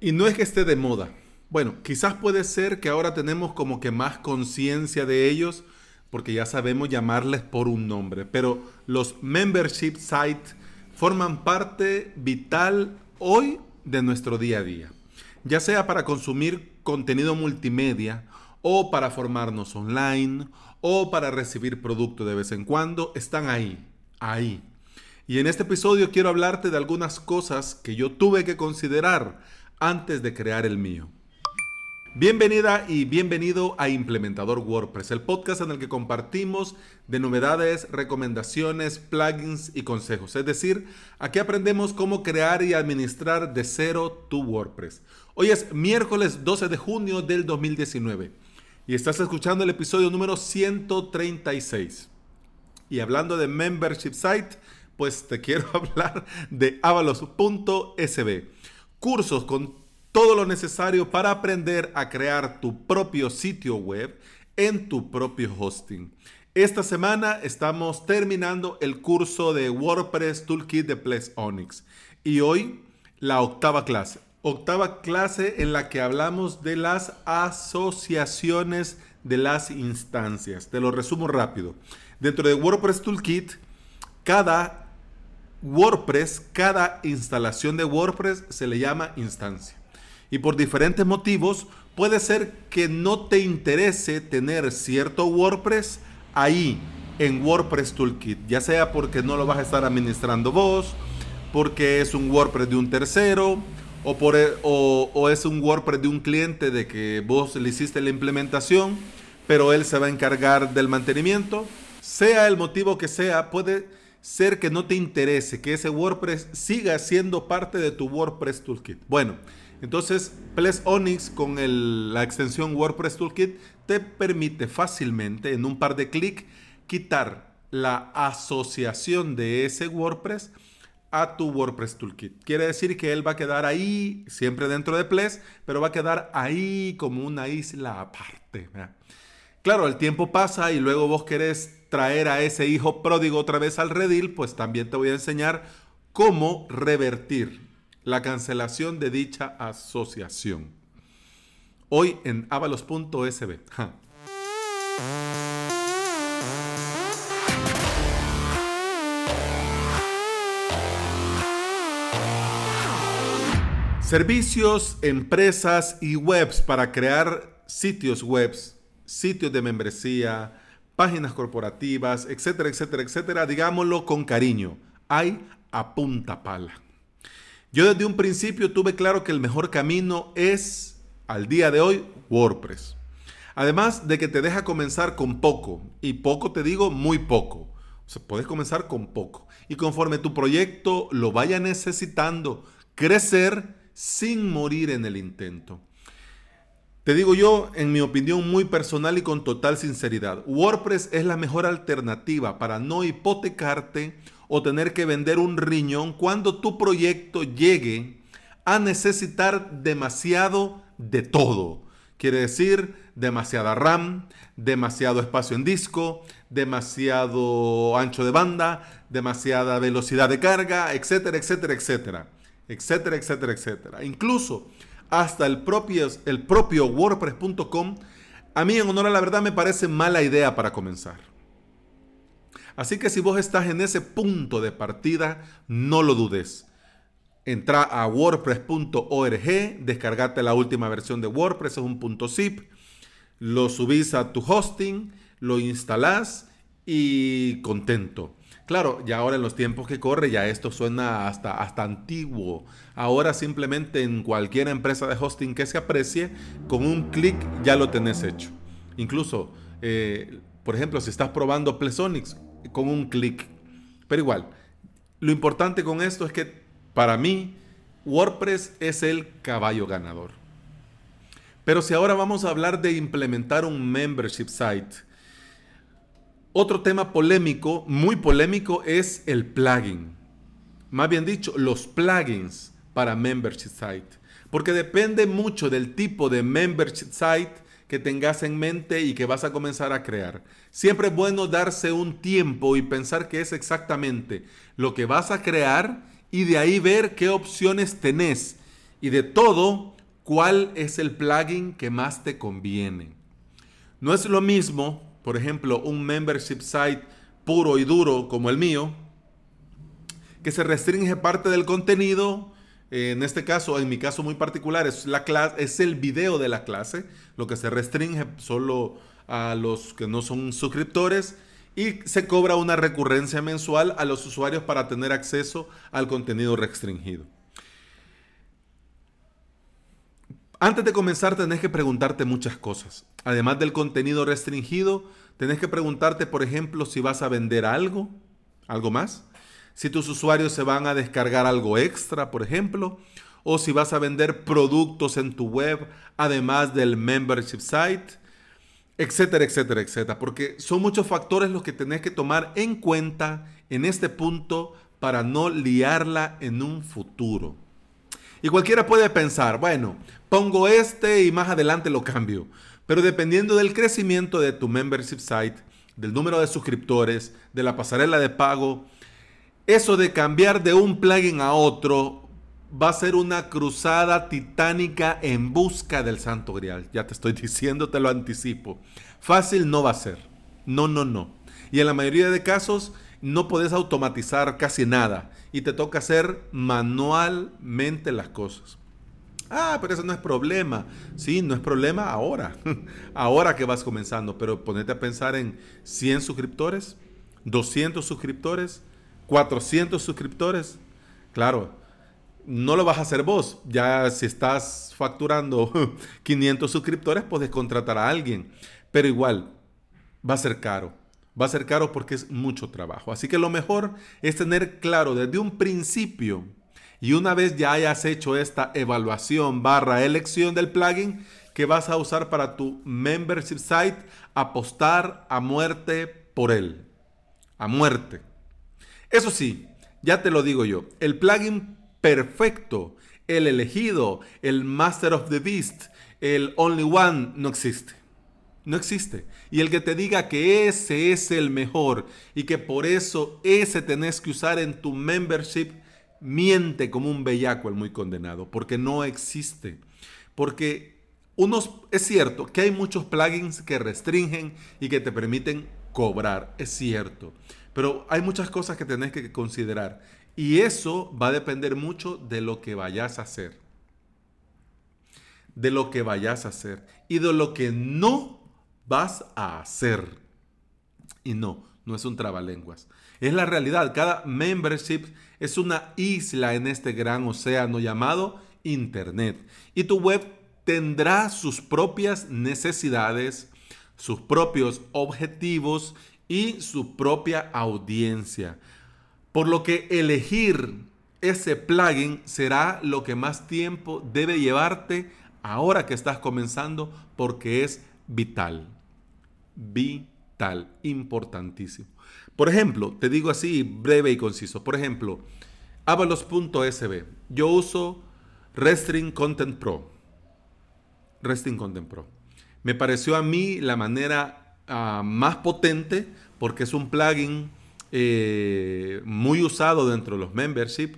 Y no es que esté de moda. Bueno, quizás puede ser que ahora tenemos como que más conciencia de ellos porque ya sabemos llamarles por un nombre, pero los membership sites forman parte vital hoy de nuestro día a día, ya sea para consumir contenido multimedia o para formarnos online o para recibir producto de vez en cuando, están ahí, ahí. Y en este episodio quiero hablarte de algunas cosas que yo tuve que considerar antes de crear el mío. Bienvenida y bienvenido a Implementador WordPress, el podcast en el que compartimos de novedades, recomendaciones, plugins y consejos. Es decir, aquí aprendemos cómo crear y administrar de cero tu WordPress. Hoy es miércoles 12 de junio del 2019 y estás escuchando el episodio número 136. Y hablando de membership site, pues te quiero hablar de avalos.sb. Cursos con todo lo necesario para aprender a crear tu propio sitio web en tu propio hosting. Esta semana estamos terminando el curso de WordPress Toolkit de Plex Onyx y hoy la octava clase. Octava clase en la que hablamos de las asociaciones de las instancias. Te lo resumo rápido. Dentro de WordPress Toolkit, cada WordPress, cada instalación de WordPress se le llama instancia y por diferentes motivos puede ser que no te interese tener cierto WordPress ahí en WordPress Toolkit, ya sea porque no lo vas a estar administrando vos, porque es un WordPress de un tercero, o, por, e, o, es un WordPress de un cliente de que vos le hiciste la implementación, pero él se va a encargar del mantenimiento. Sea el motivo que sea, puede ser que no te interese que ese WordPress siga siendo parte de tu WordPress Toolkit. Bueno, entonces, Ples Onyx con la extensión WordPress Toolkit te permite fácilmente en un par de clics quitar la asociación de ese WordPress a tu WordPress Toolkit. Quiere decir que él va a quedar ahí, siempre dentro de Ples, pero va a quedar ahí como una isla aparte. Claro, el tiempo pasa y luego vos querés traer a ese hijo pródigo otra vez al redil, pues también te voy a enseñar cómo revertir la cancelación de dicha asociación. Hoy en avalos.sb. Servicios, empresas y webs para crear sitios webs, sitios de membresía, páginas corporativas, etcétera, etcétera, etcétera. Digámoslo con cariño. Hay a punta pala. Yo desde un principio tuve claro que el mejor camino es, al día de hoy, WordPress. Además de que te deja comenzar con poco, y poco te digo muy poco. O sea, puedes comenzar con poco. Y conforme tu proyecto lo vaya necesitando, crecer sin morir en el intento. Te digo yo, en mi opinión muy personal y con total sinceridad, WordPress es la mejor alternativa para no hipotecarte o tener que vender un riñón cuando tu proyecto llegue a necesitar demasiado de todo. Quiere decir demasiada RAM, demasiado espacio en disco, demasiado ancho de banda, demasiada velocidad de carga, etcétera, etcétera, etcétera. Etcétera, etcétera, etcétera. Incluso hasta el propio, WordPress.com, a mí en honor a la verdad me parece mala idea para comenzar. Así que si vos estás en ese punto de partida, no lo dudes. Entra a wordpress.org, descargate la última versión de WordPress, es un punto zip, lo subís a tu hosting, lo instalás y contento. Claro, ya ahora en los tiempos que corre ya esto suena hasta, hasta antiguo. Ahora simplemente en cualquier empresa de hosting que se aprecie, con un clic ya lo tenés hecho. Incluso, eh, por ejemplo, si estás probando Plesonics, con un clic. Pero igual, lo importante con esto es que para mí WordPress es el caballo ganador. Pero si ahora vamos a hablar de implementar un membership site, otro tema polémico, muy polémico, es el plugin. Más bien dicho, los plugins para membership site. Porque depende mucho del tipo de membership site que tengas en mente y que vas a comenzar a crear. Siempre es bueno darse un tiempo y pensar que es exactamente lo que vas a crear y de ahí ver qué opciones tenés y de todo, cuál es el plugin que más te conviene. No es lo mismo, por ejemplo, un membership site puro y duro como el mío, que se restringe parte del contenido. En este caso, en mi caso muy particular, es, la clase, es el video de la clase, lo que se restringe solo a los que no son suscriptores y se cobra una recurrencia mensual a los usuarios para tener acceso al contenido restringido. Antes de comenzar tenés que preguntarte muchas cosas. Además del contenido restringido, tenés que preguntarte, por ejemplo, si vas a vender algo, algo más, si tus usuarios se van a descargar algo extra, por ejemplo, o si vas a vender productos en tu web, además del membership site, etcétera, etcétera, etcétera. Porque son muchos factores los que tenés que tomar en cuenta en este punto para no liarla en un futuro. Y cualquiera puede pensar, bueno, pongo este y más adelante lo cambio. Pero dependiendo del crecimiento de tu membership site, del número de suscriptores, de la pasarela de pago, eso de cambiar de un plugin a otro va a ser una cruzada titánica en busca del santo grial. Ya te estoy diciendo, te lo anticipo. Fácil no va a ser. No, no, no. Y en la mayoría de casos no puedes automatizar casi nada y te toca hacer manualmente las cosas. Ah, pero eso no es problema. Sí, no es problema ahora. ahora que vas comenzando. Pero ponete a pensar en 100 suscriptores, 200 suscriptores, 400 suscriptores. Claro, no lo vas a hacer vos. Ya si estás facturando 500 suscriptores, puedes contratar a alguien. Pero igual, va a ser caro. Va a ser caro porque es mucho trabajo. Así que lo mejor es tener claro desde un principio y una vez ya hayas hecho esta evaluación barra elección del plugin que vas a usar para tu membership site, apostar a muerte por él. A muerte. Eso sí, ya te lo digo yo, el plugin perfecto, el elegido, el Master of the Beast, el Only One, no existe. No existe. Y el que te diga que ese es el mejor y que por eso ese tenés que usar en tu membership, miente como un bellaco el muy condenado, porque no existe. Porque unos, es cierto que hay muchos plugins que restringen y que te permiten cobrar, es cierto. Pero hay muchas cosas que tenés que considerar. Y eso va a depender mucho de lo que vayas a hacer. De lo que vayas a hacer. Y de lo que no vas a hacer. Y no, no es un trabalenguas. Es la realidad. Cada membership es una isla en este gran océano llamado Internet. Y tu web tendrá sus propias necesidades, sus propios objetivos y su propia audiencia. Por lo que elegir ese plugin será lo que más tiempo debe llevarte ahora que estás comenzando porque es vital. Vital, importantísimo. Por ejemplo, te digo así breve y conciso. Por ejemplo, avalos.sb. Yo uso Restring Content Pro. Restring Content Pro. Me pareció a mí la manera ah, más potente porque es un plugin eh, muy usado dentro de los membership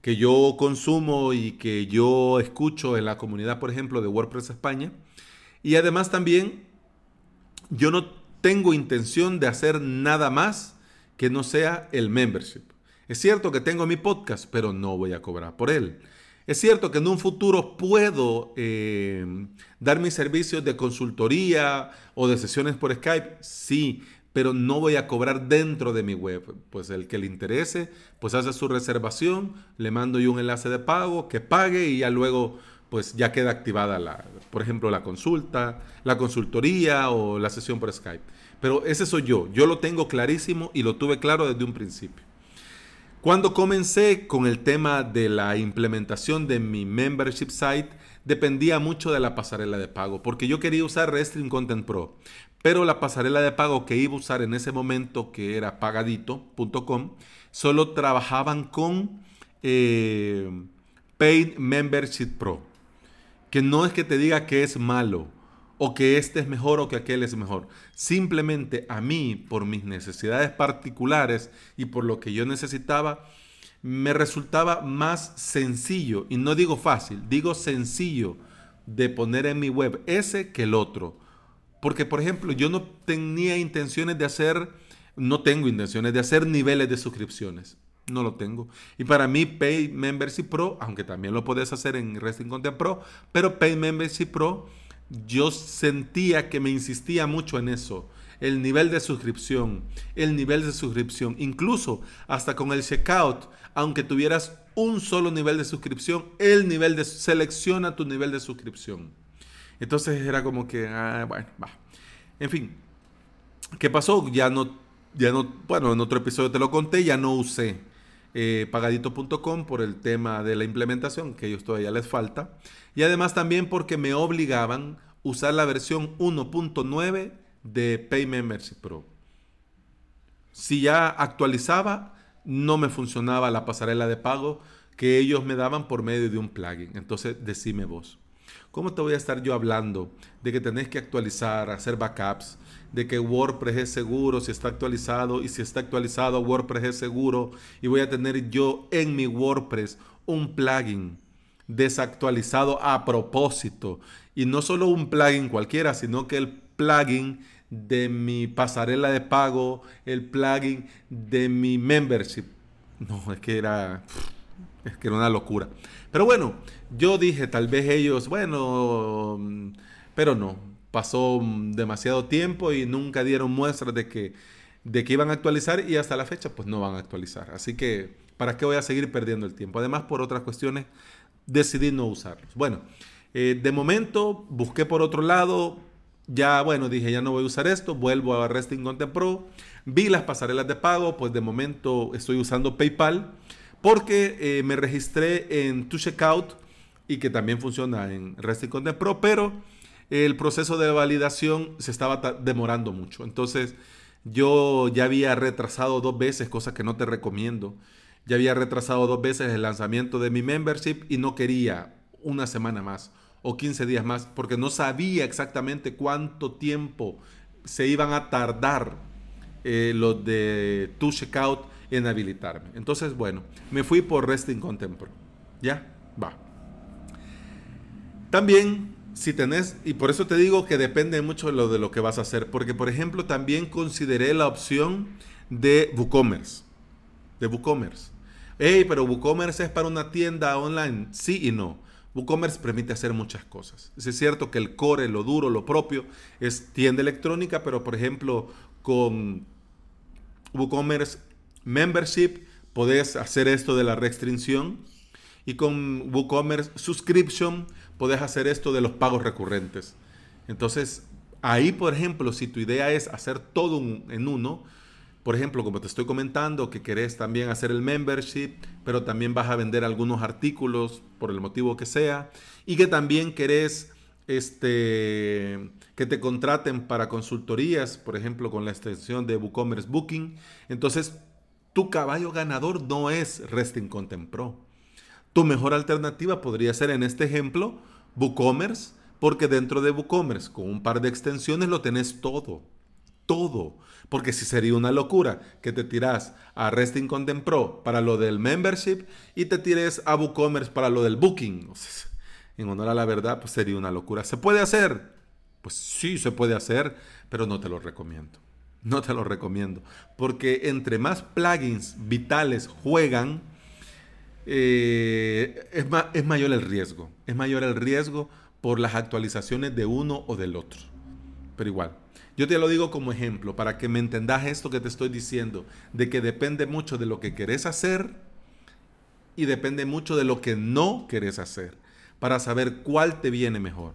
que yo consumo y que yo escucho en la comunidad, por ejemplo, de WordPress España. Y además también yo no tengo intención de hacer nada más que no sea el membership. Es cierto que tengo mi podcast, pero no voy a cobrar por él. Es cierto que en un futuro puedo eh, dar mis servicios de consultoría o de sesiones por Skype, sí, pero no voy a cobrar dentro de mi web. Pues el que le interese, pues hace su reservación, le mando yo un enlace de pago, que pague y ya luego pues ya queda activada la, por ejemplo, la consulta, la consultoría o la sesión por Skype. Pero ese soy yo, yo lo tengo clarísimo y lo tuve claro desde un principio. Cuando comencé con el tema de la implementación de mi membership site, dependía mucho de la pasarela de pago, porque yo quería usar Restring Content Pro, pero la pasarela de pago que iba a usar en ese momento, que era pagadito.com, solo trabajaban con eh, Paid Membership Pro que no es que te diga que es malo o que este es mejor o que aquel es mejor. Simplemente a mí, por mis necesidades particulares y por lo que yo necesitaba, me resultaba más sencillo, y no digo fácil, digo sencillo de poner en mi web ese que el otro. Porque, por ejemplo, yo no tenía intenciones de hacer, no tengo intenciones de hacer niveles de suscripciones. No lo tengo. Y para mí, Pay Membership Pro, aunque también lo puedes hacer en Resting Content Pro, pero Pay Membership Pro, yo sentía que me insistía mucho en eso el nivel de suscripción, el nivel de suscripción, incluso hasta con el checkout, aunque tuvieras un solo nivel de suscripción, el nivel de selecciona tu nivel de suscripción. Entonces era como que, ah, bueno, va. En fin, ¿qué pasó? Ya no, ya no, bueno, en otro episodio te lo conté, ya no usé eh, pagadito.com por el tema de la implementación, que ellos todavía les falta. Y además también porque me obligaban a usar la versión 1.9 de Pay Membership Pro. Si ya actualizaba, no me funcionaba la pasarela de pago que ellos me daban por medio de un plugin. Entonces, decime vos. ¿Cómo te voy a estar yo hablando de que tenés que actualizar, hacer backups, de que WordPress es seguro si está actualizado y si está actualizado WordPress es seguro y voy a tener yo en mi WordPress un plugin desactualizado a propósito y no solo un plugin cualquiera, sino que el plugin de mi pasarela de pago, el plugin de mi membership. No, es que era, es que era una locura. Pero bueno, yo dije, tal vez ellos, bueno, pero no, pasó demasiado tiempo y nunca dieron muestras de que, de que iban a actualizar y hasta la fecha pues no van a actualizar. Así que, ¿para qué voy a seguir perdiendo el tiempo? Además, por otras cuestiones, decidí no usarlos. Bueno, eh, de momento busqué por otro lado, ya, bueno, dije, ya no voy a usar esto, vuelvo a Resting Content Pro. Vi las pasarelas de pago, pues de momento estoy usando PayPal porque eh, me registré en Tu Checkout y que también funciona en Resting Content Pro, pero el proceso de validación se estaba demorando mucho. Entonces, yo ya había retrasado dos veces, cosa que no te recomiendo. Ya había retrasado dos veces el lanzamiento de mi membership y no quería una semana más o 15 días más, porque no sabía exactamente cuánto tiempo se iban a tardar eh, los de Tu Checkout en habilitarme. Entonces, bueno, me fui por Resting Content Pro. ¿Ya? Va. También, si tenés, y por eso te digo que depende mucho de lo, de lo que vas a hacer, porque por ejemplo también consideré la opción de WooCommerce. De WooCommerce. Hey, pero WooCommerce es para una tienda online. Sí y no. WooCommerce permite hacer muchas cosas. Es cierto que el core, lo duro, lo propio es tienda electrónica, pero por ejemplo con WooCommerce Membership podés hacer esto de la restricción y con WooCommerce Subscription podés hacer esto de los pagos recurrentes. Entonces, ahí por ejemplo, si tu idea es hacer todo en uno, por ejemplo, como te estoy comentando, que querés también hacer el membership, pero también vas a vender algunos artículos por el motivo que sea, y que también querés este, que te contraten para consultorías, por ejemplo, con la extensión de WooCommerce Booking. Entonces, tu caballo ganador no es Resting Content Pro. Tu mejor alternativa podría ser, en este ejemplo, WooCommerce, porque dentro de WooCommerce, con un par de extensiones, lo tenés todo. Todo. Porque si sería una locura que te tiras a Resting Content Pro para lo del membership y te tires a WooCommerce para lo del booking. en honor a la verdad, pues sería una locura. ¿Se puede hacer? Pues sí, se puede hacer, pero no te lo recomiendo. No te lo recomiendo. Porque entre más plugins vitales juegan, eh, es, es mayor el riesgo. Es mayor el riesgo por las actualizaciones de uno o del otro. Pero igual, yo te lo digo como ejemplo para que me entendas esto que te estoy diciendo, de que depende mucho de lo que querés hacer y depende mucho de lo que no querés hacer, para saber cuál te viene mejor.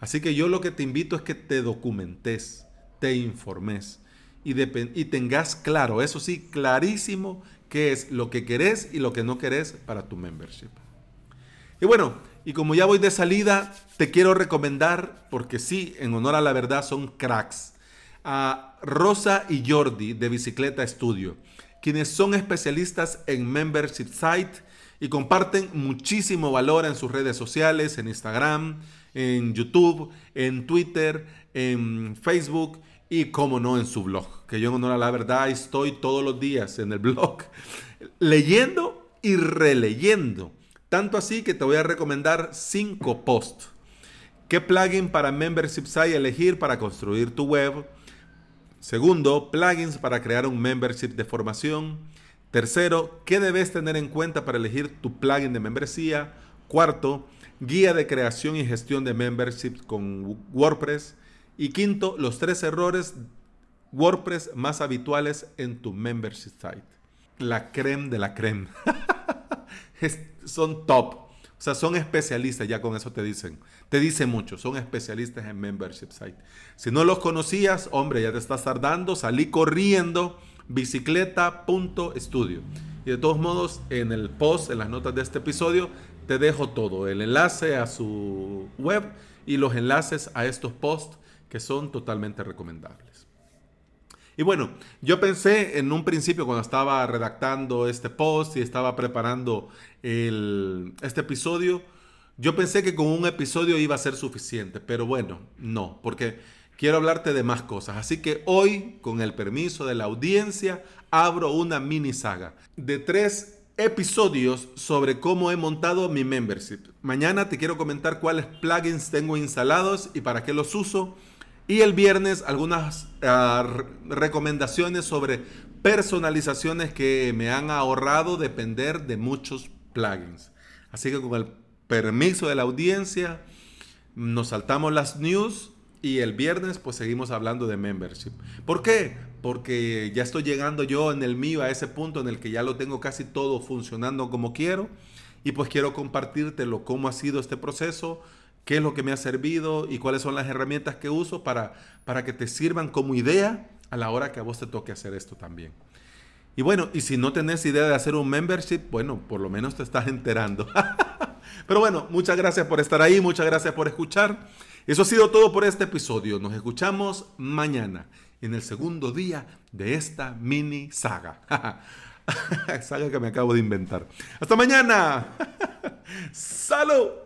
Así que yo lo que te invito es que te documentes, te informes y, y tengas claro, eso sí, clarísimo, qué es lo que querés y lo que no querés para tu membership. Y bueno, y como ya voy de salida, te quiero recomendar, porque sí, en honor a la verdad, son cracks, a Rosa y Jordi de Bicicleta Studio, quienes son especialistas en membership site y comparten muchísimo valor en sus redes sociales, en Instagram, en YouTube, en Twitter, en Facebook y, como no, en su blog. Que yo en honor a la verdad estoy todos los días en el blog leyendo y releyendo. Tanto así que te voy a recomendar cinco posts. ¿Qué plugin para Membership Site elegir para construir tu web? Segundo, plugins para crear un membership de formación. Tercero, ¿qué debes tener en cuenta para elegir tu plugin de membresía? Cuarto, guía de creación y gestión de memberships con WordPress. Y quinto, los tres errores WordPress más habituales en tu membership site. La creme de la creme. son top. O sea, son especialistas, ya con eso te dicen. Te dicen mucho, son especialistas en membership site. Si no los conocías, hombre, ya te estás tardando, salí corriendo, bicicleta.studio. Y de todos modos, en el post, en las notas de este episodio, te dejo todo, el enlace a su web y los enlaces a estos posts que son totalmente recomendables. Y bueno, yo pensé en un principio cuando estaba redactando este post y estaba preparando este episodio, yo pensé que con un episodio iba a ser suficiente, pero bueno, no, porque quiero hablarte de más cosas. Así que hoy, con el permiso de la audiencia, abro una mini saga de tres episodios sobre cómo he montado mi membership. Mañana te quiero comentar cuáles plugins tengo instalados y para qué los uso. Y el viernes algunas ah, recomendaciones sobre personalizaciones que me han ahorrado depender de muchos plugins. Así que con el permiso de la audiencia, nos saltamos las news y el viernes pues seguimos hablando de membership. ¿Por qué? Porque ya estoy llegando yo en el mío a ese punto en el que ya lo tengo casi todo funcionando como quiero y pues quiero compartírtelo cómo ha sido este proceso, qué es lo que me ha servido y cuáles son las herramientas que uso para, para que te sirvan como idea a la hora que a vos te toque hacer esto también. Y bueno, y si no tenés idea de hacer un membership, bueno, por lo menos te estás enterando. Pero bueno, muchas gracias por estar ahí, muchas gracias por escuchar. Eso ha sido todo por este episodio. Nos escuchamos mañana en el segundo día de esta mini saga. saga que me acabo de inventar. Hasta mañana. Salud.